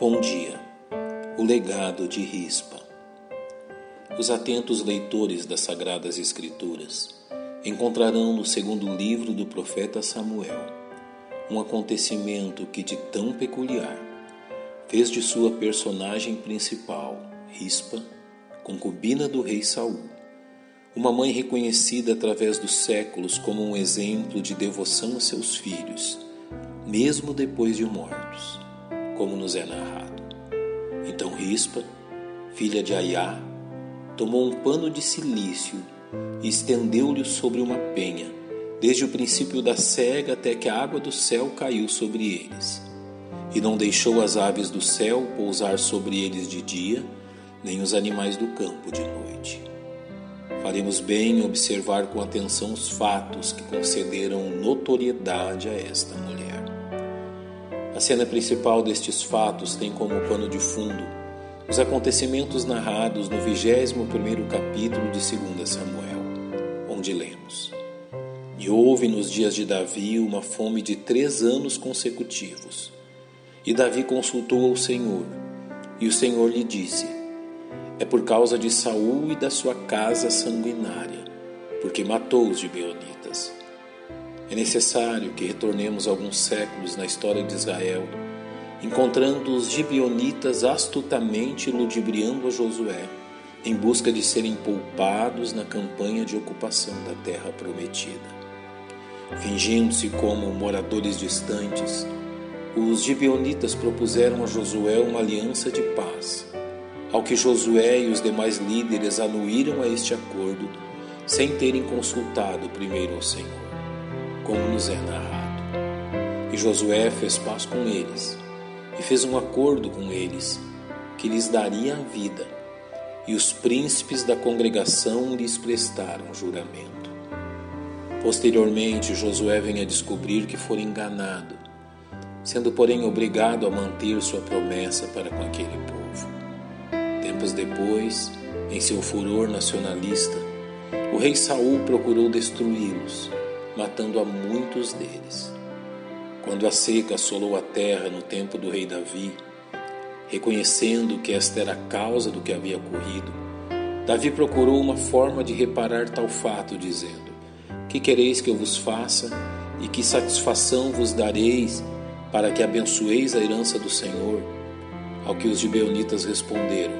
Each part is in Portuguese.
Bom dia. O legado de Rispa. Os atentos leitores das Sagradas Escrituras encontrarão no segundo livro do profeta Samuel um acontecimento que, de tão peculiar, fez de sua personagem principal, Rispa, concubina do rei Saul, uma mãe reconhecida através dos séculos como um exemplo de devoção a seus filhos, mesmo depois de mortos como nos é narrado. Então Rispa, filha de Aiá, tomou um pano de silício e estendeu-lhe sobre uma penha, desde o princípio da cega até que a água do céu caiu sobre eles. E não deixou as aves do céu pousar sobre eles de dia, nem os animais do campo de noite. Faremos bem em observar com atenção os fatos que concederam notoriedade a esta mulher. A cena principal destes fatos tem como pano de fundo os acontecimentos narrados no 21º capítulo de 2 Samuel, onde lemos: E houve nos dias de Davi uma fome de três anos consecutivos. E Davi consultou ao Senhor, e o Senhor lhe disse: É por causa de Saul e da sua casa sanguinária, porque matou os gibeonitas. É necessário que retornemos alguns séculos na história de Israel, encontrando os gibionitas astutamente ludibriando a Josué em busca de serem poupados na campanha de ocupação da terra prometida. Fingindo-se como moradores distantes, os gibeonitas propuseram a Josué uma aliança de paz, ao que Josué e os demais líderes anuíram a este acordo sem terem consultado primeiro ao Senhor como nos é narrado. E Josué fez paz com eles e fez um acordo com eles que lhes daria a vida, e os príncipes da congregação lhes prestaram juramento. Posteriormente, Josué vem a descobrir que foi enganado, sendo, porém, obrigado a manter sua promessa para com aquele povo. Tempos depois, em seu furor nacionalista, o rei Saul procurou destruí-los matando a muitos deles. Quando a seca assolou a terra no tempo do rei Davi, reconhecendo que esta era a causa do que havia ocorrido, Davi procurou uma forma de reparar tal fato, dizendo: Que quereis que eu vos faça e que satisfação vos dareis para que abençoeis a herança do Senhor? Ao que os gibeonitas responderam: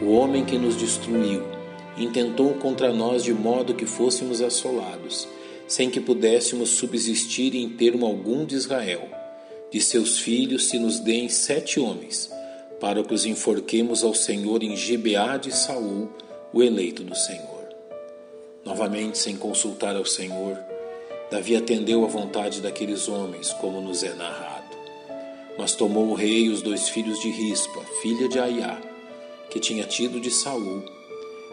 O homem que nos destruiu intentou contra nós de modo que fôssemos assolados sem que pudéssemos subsistir em termo algum de Israel. De seus filhos se nos deem sete homens, para que os enforquemos ao Senhor em Gibeá de Saul, o eleito do Senhor. Novamente, sem consultar ao Senhor, Davi atendeu à vontade daqueles homens, como nos é narrado. Mas tomou o rei os dois filhos de Rispa, filha de Aiá, que tinha tido de Saul,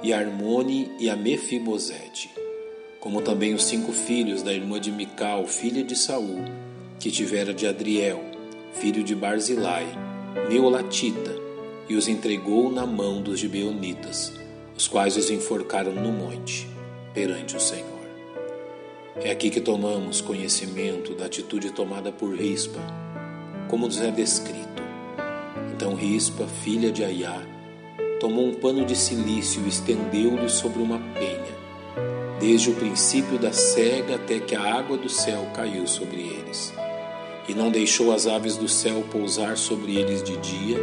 e Armone e a Mefibosete, como também os cinco filhos da irmã de Mical, filha de Saul, que tivera de Adriel, filho de Barzilai, Meolatita, e os entregou na mão dos gibeonitas, os quais os enforcaram no monte, perante o Senhor. É aqui que tomamos conhecimento da atitude tomada por Rispa, como nos é descrito. Então Rispa, filha de Aiá, tomou um pano de silício e estendeu-lhe sobre uma penha, desde o princípio da cega até que a água do céu caiu sobre eles. E não deixou as aves do céu pousar sobre eles de dia,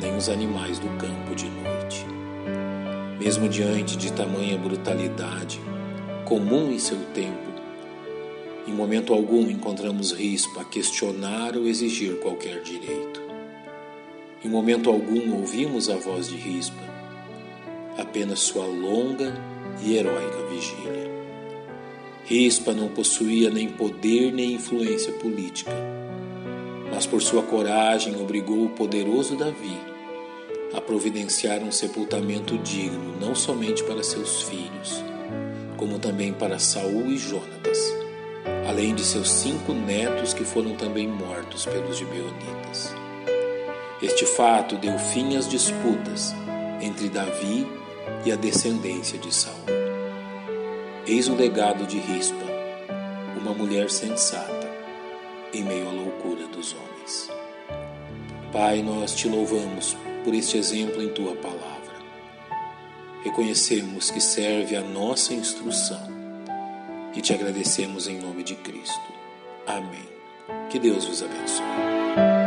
nem os animais do campo de noite. Mesmo diante de tamanha brutalidade, comum em seu tempo, em momento algum encontramos rispa a questionar ou exigir qualquer direito. Em momento algum ouvimos a voz de rispa, apenas sua longa e heróica vigília. Rispa não possuía nem poder nem influência política, mas por sua coragem obrigou o poderoso Davi a providenciar um sepultamento digno não somente para seus filhos, como também para Saul e Jonatas, além de seus cinco netos que foram também mortos pelos gibeonitas. Este fato deu fim às disputas entre Davi e a descendência de Saul. Eis o legado de Rispa, uma mulher sensata em meio à loucura dos homens. Pai, nós te louvamos por este exemplo em tua palavra. Reconhecemos que serve a nossa instrução e te agradecemos em nome de Cristo. Amém. Que Deus vos abençoe.